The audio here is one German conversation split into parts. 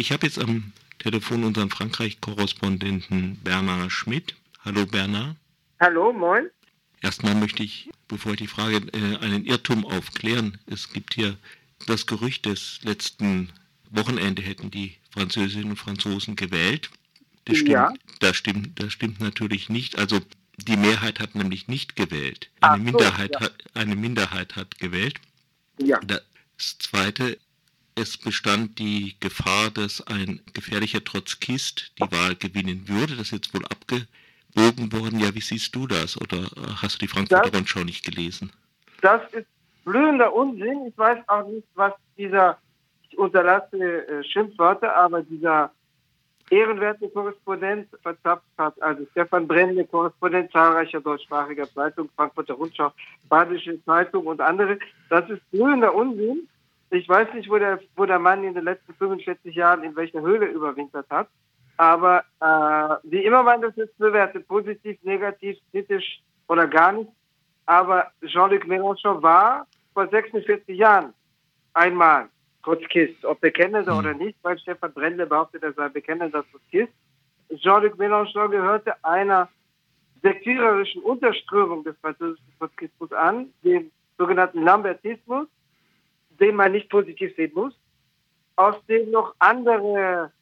Ich habe jetzt am Telefon unseren Frankreich-Korrespondenten Bernard Schmidt. Hallo Bernard. Hallo, moin. Erstmal möchte ich, bevor ich die Frage, äh, einen Irrtum aufklären. Es gibt hier das Gerücht des letzten Wochenende hätten die Französinnen und Franzosen gewählt. Das stimmt, ja. das stimmt, das stimmt natürlich nicht. Also die Mehrheit hat nämlich nicht gewählt. Eine, so, Minderheit, ja. hat, eine Minderheit hat gewählt. Ja. Das Zweite, es bestand die Gefahr, dass ein gefährlicher Trotzkist die Wahl gewinnen würde. Das ist jetzt wohl abgebogen worden. Ja, wie siehst du das? Oder hast du die Frankfurter Rundschau nicht gelesen? Das ist blühender Unsinn. Ich weiß auch nicht, was dieser, ich unterlasse äh, Schimpfwörter, aber dieser ehrenwerte Korrespondent verzapft hat, also Stefan Brenne, Korrespondent zahlreicher deutschsprachiger Zeitungen, Frankfurter Rundschau, Badische Zeitung und andere. Das ist blühender Unsinn. Ich weiß nicht, wo der, wo der Mann in den letzten 45 Jahren in welcher Höhle überwintert hat. Aber äh, wie immer man das jetzt bewertet, positiv, negativ, kritisch oder gar nicht. Aber Jean-Luc Mélenchon war vor 46 Jahren einmal Trotzkist, ob bekennender oder nicht, weil Stefan Brendle behauptet, er sei bekennender Trotzkist. Jean-Luc Mélenchon gehörte einer sektiererischen Unterströmung des französischen Trotzkismus an, dem sogenannten Lambertismus, den man nicht positiv sehen muss, aus dem noch andere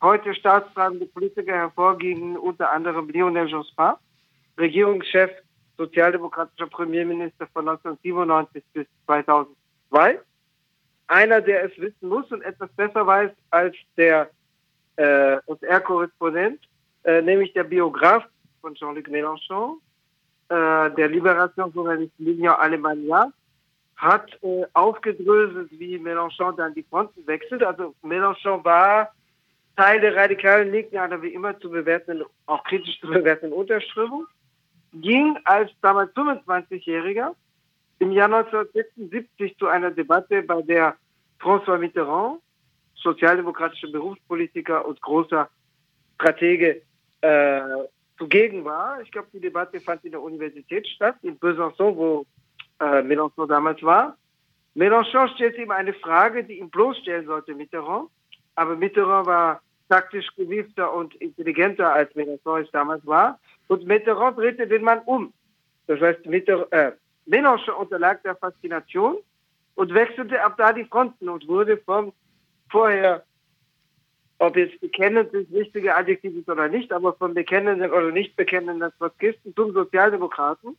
heute staatstragende Politiker hervorgingen, unter anderem Lionel Jospin, Regierungschef, sozialdemokratischer Premierminister von 1997 bis 2002 einer, der es wissen muss und etwas besser weiß als der äh, OSR-Korrespondent, äh, nämlich der Biograf von Jean-Luc Mélenchon, äh, der Liberationsjournalist Lignon Alemania, hat äh, aufgedröselt, wie Mélenchon dann die Fronten wechselt. Also Mélenchon war Teil der radikalen Linken, einer wie immer zu bewerten, auch kritisch zu bewerten Unterströmung, ging als damals 25-Jähriger im Jahr 1976 zu einer Debatte, bei der François Mitterrand, sozialdemokratischer Berufspolitiker und großer Stratege, äh, zugegen war. Ich glaube, die Debatte fand in der Universität statt, in Besançon, wo äh, Mélenchon damals war. Mélenchon stellte ihm eine Frage, die ihn bloßstellen sollte, Mitterrand. Aber Mitterrand war taktisch gewiefter und intelligenter, als Mélenchon es damals war. Und Mitterrand drehte den Mann um. Das heißt, Mitterrand, äh, Mélenchon unterlag der Faszination und wechselte ab da die Fronten und wurde vom vorher, ob jetzt bekennend das richtige Adjektiv ist oder nicht, aber vom bekennenden oder nicht bekennenden Trotzkisten zum Sozialdemokraten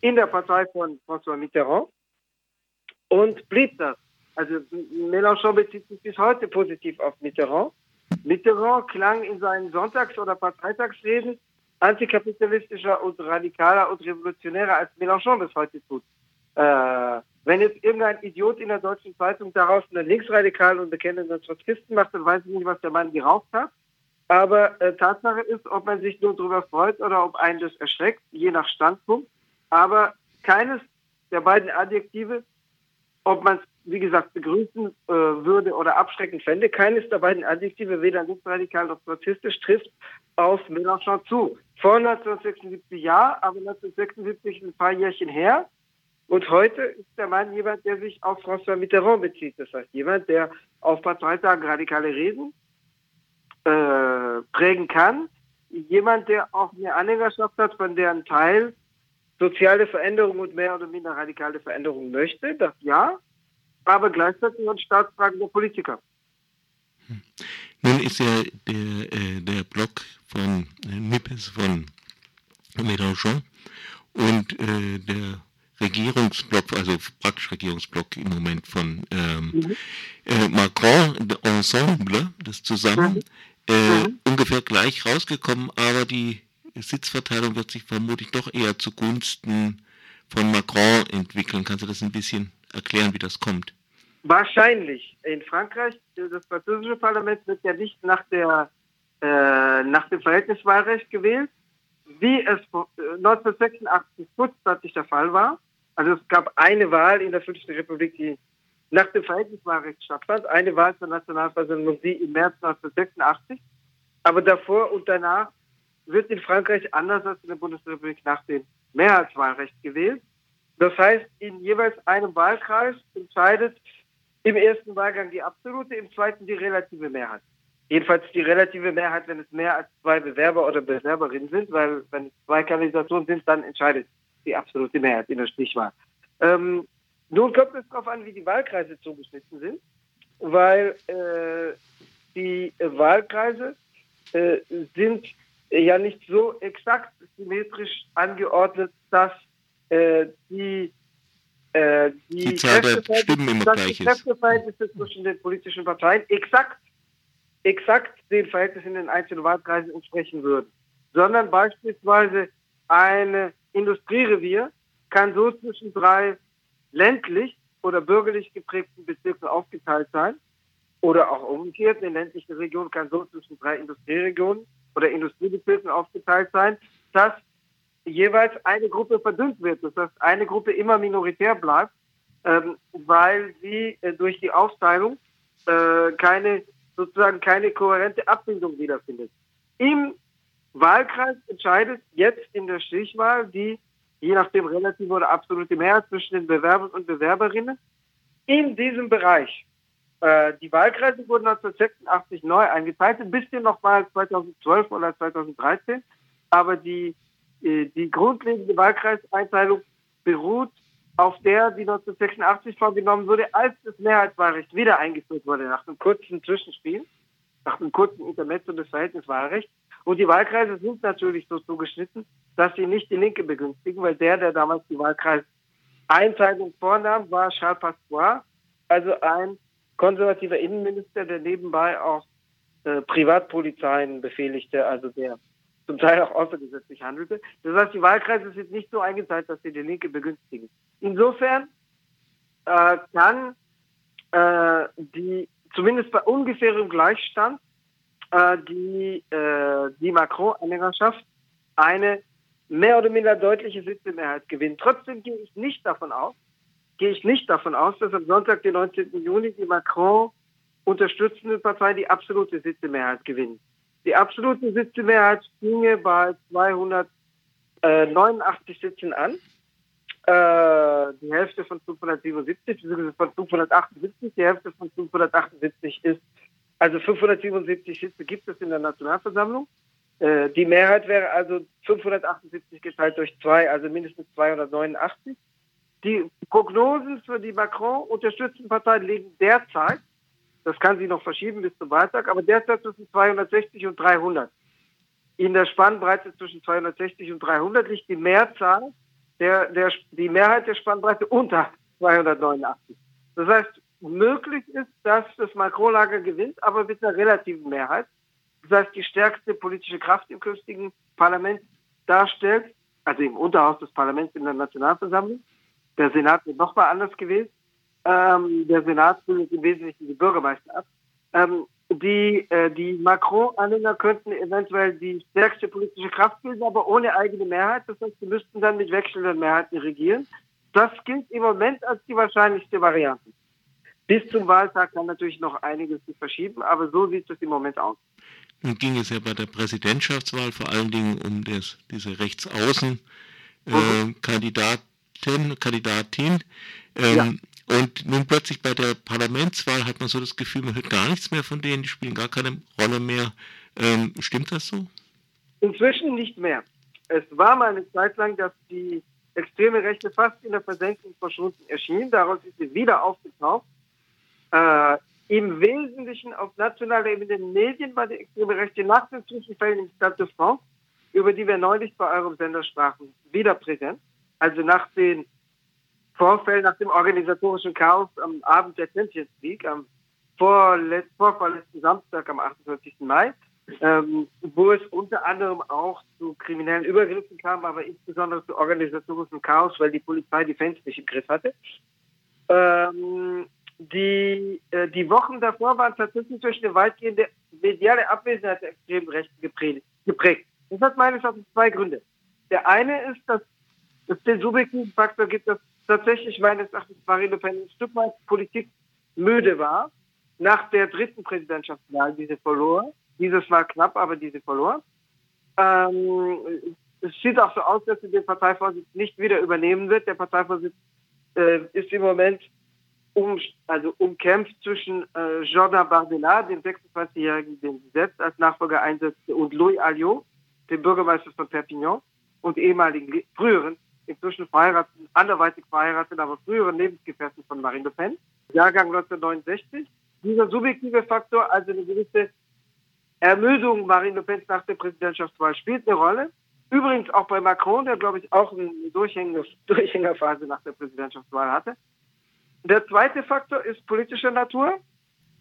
in der Partei von François Mitterrand und blieb das. Also Mélenchon bezieht sich bis heute positiv auf Mitterrand. Mitterrand klang in seinen Sonntags- oder Parteitagsreden antikapitalistischer und radikaler und revolutionärer als Mélenchon bis heute tut. Äh, wenn jetzt irgendein Idiot in der deutschen Zeitung daraus einen linksradikalen und bekennenden Trotzkisten macht, dann weiß ich nicht, was der Mann geraucht hat. Aber äh, Tatsache ist, ob man sich nur darüber freut oder ob einen das erschreckt, je nach Standpunkt. Aber keines der beiden Adjektive, ob man es, wie gesagt, begrüßen äh, würde oder abschreckend fände, keines der beiden Adjektive, weder linksradikal noch trotzkistisch, trifft auf Mélenchon zu. Vor 1976 ja, aber 1976 ist ein paar Jährchen her. Und heute ist der Mann jemand, der sich auf François Mitterrand bezieht. Das heißt, jemand, der auf Parteitagen radikale Reden äh, prägen kann. Jemand, der auch eine Anhängerschaft hat, von deren Teil soziale Veränderung und mehr oder minder radikale Veränderung möchte. Das ja. Aber gleichzeitig ein staatstragender Politiker. Hm. Nun ist ja der, äh, der Blog von äh, Nippes von Mélenchon und äh, der Regierungsblock, also praktisch Regierungsblock im Moment von ähm, mhm. äh, Macron Ensemble, das zusammen, mhm. Äh, mhm. ungefähr gleich rausgekommen, aber die Sitzverteilung wird sich vermutlich doch eher zugunsten von Macron entwickeln. Kannst du das ein bisschen erklären, wie das kommt? Wahrscheinlich. In Frankreich, das französische Parlament wird ja nicht nach, der, äh, nach dem Verhältniswahlrecht gewählt, wie es 1986 kurzzeitig der Fall war. Also es gab eine Wahl in der Fünften Republik, die nach dem Verhältniswahlrecht stattfand. Eine Wahl zur Nationalversammlung, die im März 1986. Aber davor und danach wird in Frankreich anders als in der Bundesrepublik nach dem Mehrheitswahlrecht gewählt. Das heißt, in jeweils einem Wahlkreis entscheidet im ersten Wahlgang die absolute, im zweiten die relative Mehrheit. Jedenfalls die relative Mehrheit, wenn es mehr als zwei Bewerber oder Bewerberinnen sind, weil wenn es zwei Kandidaturen sind, dann entscheidet die absolute Mehrheit in der Stichwahl. Ähm, nun kommt es darauf an, wie die Wahlkreise zugeschnitten sind, weil äh, die Wahlkreise äh, sind ja nicht so exakt symmetrisch angeordnet, dass äh, die äh, die, die ist. Kräfteverhältnisse zwischen den politischen Parteien exakt, exakt den Verhältnissen in den einzelnen Wahlkreisen entsprechen würden. Sondern beispielsweise ein Industrierevier kann so zwischen drei ländlich oder bürgerlich geprägten Bezirken aufgeteilt sein. Oder auch umgekehrt, eine ländliche Region kann so zwischen drei Industrieregionen oder Industriebezirken aufgeteilt sein, dass jeweils eine Gruppe verdünnt wird. Das heißt, eine Gruppe immer minoritär bleibt, ähm, weil sie äh, durch die Aufteilung äh, keine, sozusagen keine kohärente Abbildung wiederfindet. Im Wahlkreis entscheidet jetzt in der Stichwahl die, je nachdem relative oder absolute Mehrheit zwischen den Bewerbern und Bewerberinnen in diesem Bereich. Äh, die Wahlkreise wurden 1986 neu eingeteilt, ein bisschen nochmal 2012 oder 2013, aber die äh, die grundlegende Wahlkreiseinteilung beruht auf der, die 1986 vorgenommen wurde, als das Mehrheitswahlrecht wieder eingeführt wurde, nach einem kurzen Zwischenspiel, nach einem kurzen Intermezzo des Verhältniswahlrechts. Und die Wahlkreise sind natürlich so zugeschnitten, dass sie nicht die Linke begünstigen, weil der, der damals die Wahlkreiseinteilung vornahm, war Charles Pasqua, also ein konservativer Innenminister, der nebenbei auch äh, Privatpolizeien befehligte, also der zum Teil auch außergesetzlich handelte. Das heißt, die Wahlkreise sind nicht so eingeteilt, dass sie die Linke begünstigen. Insofern äh, kann äh, die, zumindest bei ungefährem Gleichstand, äh, die, äh, die Macron-Anhängerschaft eine mehr oder minder deutliche Sitzemehrheit gewinnen. Trotzdem gehe ich nicht davon aus, gehe ich nicht davon aus, dass am Sonntag, den 19. Juni, die Macron unterstützende Partei die absolute Sitzemehrheit gewinnt. Die absolute Sitzemehrheit ginge bei 289 Sitzen an. Äh, die Hälfte von 577, beziehungsweise von 578, die Hälfte von 578 ist, also 577 Sitze gibt es in der Nationalversammlung. Äh, die Mehrheit wäre also 578 geteilt durch zwei, also mindestens 289. Die Prognosen für die Macron-unterstützten Parteien liegen derzeit das kann sich noch verschieben bis zum Wahltag, aber derzeit zwischen 260 und 300. In der Spannbreite zwischen 260 und 300 liegt die Mehrzahl, der, der, die Mehrheit der Spannbreite unter 289. Das heißt, möglich ist, dass das Macron-Lager gewinnt, aber mit einer relativen Mehrheit. Das heißt, die stärkste politische Kraft im künftigen Parlament darstellt, also im Unterhaus des Parlaments in der Nationalversammlung. Der Senat wird nochmal anders gewählt. Ähm, der Senat bildet im Wesentlichen die Bürgermeister ab. Ähm, die, äh, die Macron-Anhänger könnten eventuell die stärkste politische Kraft bilden, aber ohne eigene Mehrheit. Das heißt, sie müssten dann mit wechselnden Mehrheiten regieren. Das gilt im Moment als die wahrscheinlichste Variante. Bis zum Wahltag kann natürlich noch einiges sich verschieben, aber so sieht es im Moment aus. Nun ging es ja bei der Präsidentschaftswahl vor allen Dingen um das, diese Rechtsaußen-Kandidatin. Äh, Kandidatin. Ähm, ja. Und nun plötzlich bei der Parlamentswahl hat man so das Gefühl, man hört gar nichts mehr von denen, die spielen gar keine Rolle mehr. Ähm, stimmt das so? Inzwischen nicht mehr. Es war mal eine Zeit lang, dass die extreme Rechte fast in der Versenkung verschwunden erschien. Daraus ist sie wieder aufgetaucht. Äh, Im Wesentlichen auf nationaler Ebene in den Medien war die extreme Rechte nach den Zwischenfällen im Stade de France, über die wir neulich bei eurem Sender sprachen, wieder präsent. Also nach den Vorfällen nach dem organisatorischen Chaos am Abend der Champions League, am vorvorletzten Samstag, am 28. Mai, ähm, wo es unter anderem auch zu kriminellen Übergriffen kam, aber insbesondere zu organisatorischem Chaos, weil die Polizei die Fans nicht im Griff hatte. Ähm, die, äh, die Wochen davor waren tatsächlich durch eine weitgehende mediale Abwesenheit der extremen Rechten geprägt. Das hat meines Erachtens zwei Gründe. Der eine ist, dass es den subjektiven Faktor gibt, dass tatsächlich meines Erachtens Marine Le Pen ein Stück weit Politik müde war. Nach der dritten Präsidentschaftswahl, die sie verlor. Dieses Mal knapp, aber diese verlor. Ähm, es sieht auch so aus, dass sie den Parteivorsitz nicht wieder übernehmen wird. Der Parteivorsitz äh, ist im Moment um, also umkämpft zwischen äh, Jordan Bardella, dem 26-Jährigen, den sie selbst als Nachfolger einsetzte, und Louis Alliot, dem Bürgermeister von Perpignan und ehemaligen, früheren, inzwischen verheirateten, anderweitig verheirateten, aber früheren Lebensgefährten von Marine Le Pen, Jahrgang 1969. Dieser subjektive Faktor, also eine gewisse Ermüdung Marine Le Pen nach der Präsidentschaftswahl, spielt eine Rolle. Übrigens auch bei Macron, der, glaube ich, auch eine Durchhängerphase nach der Präsidentschaftswahl hatte. Der zweite Faktor ist politischer Natur.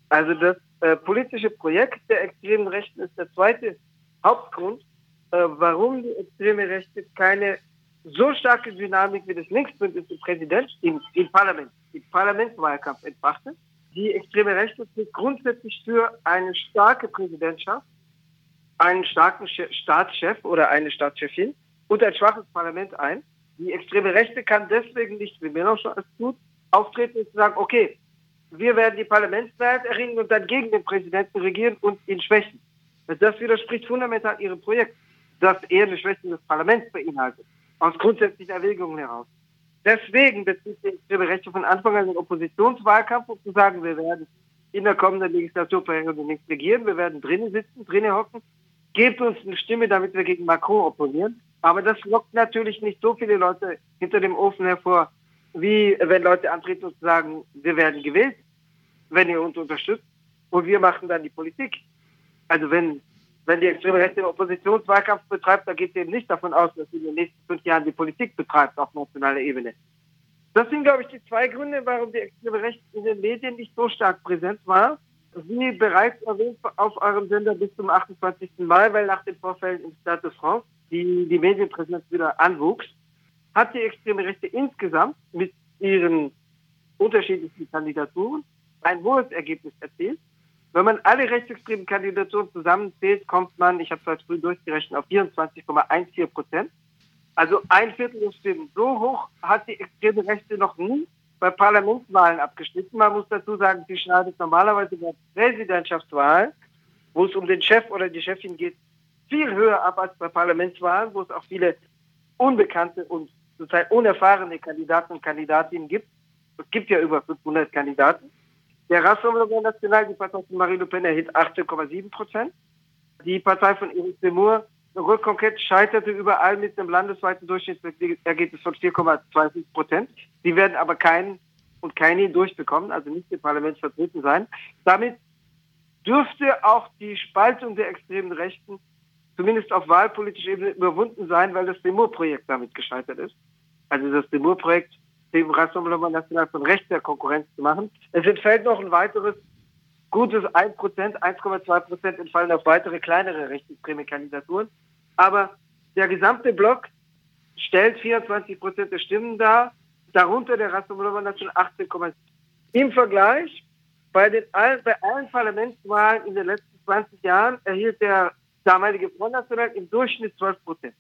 Also das äh, politische Projekt der extremen Rechten ist der zweite Hauptgrund, äh, warum die extreme Rechte keine so starke Dynamik wie das Linksbündnis im Präsident im, im Parlament, im Parlamentswahlkampf entfachte. Die extreme Rechte sind grundsätzlich für eine starke Präsidentschaft, einen starken Staatschef oder eine Staatschefin und ein schwaches Parlament ein. Die extreme Rechte kann deswegen nicht, wie Mélenchon es tut, auftreten und sagen, okay, wir werden die Parlamentsmehrheit erringen und dann gegen den Präsidenten regieren und ihn schwächen. Das widerspricht fundamental ihrem Projekt, das eher eine Schwächung des Parlaments beinhaltet, aus grundsätzlichen Erwägungen heraus. Deswegen bezieht die extreme Rechte von Anfang an den Oppositionswahlkampf, um zu sagen, wir werden in der kommenden Legislaturperiode nicht regieren, wir werden drinnen sitzen, drinnen hocken, gebt uns eine Stimme, damit wir gegen Macron opponieren. Aber das lockt natürlich nicht so viele Leute hinter dem Ofen hervor, wie wenn Leute antreten und sagen, wir werden gewählt, wenn ihr uns unterstützt und wir machen dann die Politik. Also wenn, wenn die extreme Rechte Oppositionswahlkampf betreibt, dann geht sie eben nicht davon aus, dass sie in den nächsten fünf Jahren die Politik betreibt auf nationaler Ebene. Das sind, glaube ich, die zwei Gründe, warum die extreme Rechte in den Medien nicht so stark präsent war. Wie bereits erwähnt auf eurem Sender bis zum 28. Mai, weil nach den Vorfällen im Stade de France die, die Medienpräsenz wieder anwuchs hat die extreme Rechte insgesamt mit ihren unterschiedlichen Kandidaturen ein hohes Ergebnis erzielt. Wenn man alle rechtsextremen Kandidaturen zusammenzählt, kommt man, ich habe es heute früh durchgerechnet, auf 24,14 Prozent. Also ein Viertel der Stimmen. So hoch hat die extreme Rechte noch nie bei Parlamentswahlen abgeschnitten. Man muss dazu sagen, sie schneidet normalerweise bei Präsidentschaftswahlen, wo es um den Chef oder die Chefin geht, viel höher ab als bei Parlamentswahlen, wo es auch viele unbekannte und zurzeit unerfahrene Kandidaten und Kandidatinnen gibt. Es gibt ja über 500 Kandidaten. Der Rassemblement National, die Partei von Marie Le Pen, erhielt 18,7 Prozent. Die Partei von Eric Zemmour, Reconquête, scheiterte überall mit einem landesweiten Durchschnittsergebnis von 4,25 Prozent. Sie werden aber keinen und keine durchbekommen, also nicht im Parlament vertreten sein. Damit dürfte auch die Spaltung der extremen Rechten zumindest auf wahlpolitischer Ebene überwunden sein, weil das Demur-Projekt damit gescheitert ist. Also das Demur-Projekt dem Rassemblement National von rechts der Konkurrenz zu machen. Es entfällt noch ein weiteres gutes 1%, 1,2 Prozent entfallen auf weitere kleinere rechtsextreme Kandidaturen. Aber der gesamte Block stellt 24 Prozent der Stimmen dar, darunter der Rassemblement National 18,7. Im Vergleich, bei, den, bei allen Parlamentswahlen in den letzten 20 Jahren erhielt der damalige Front National im Durchschnitt 12 Prozent.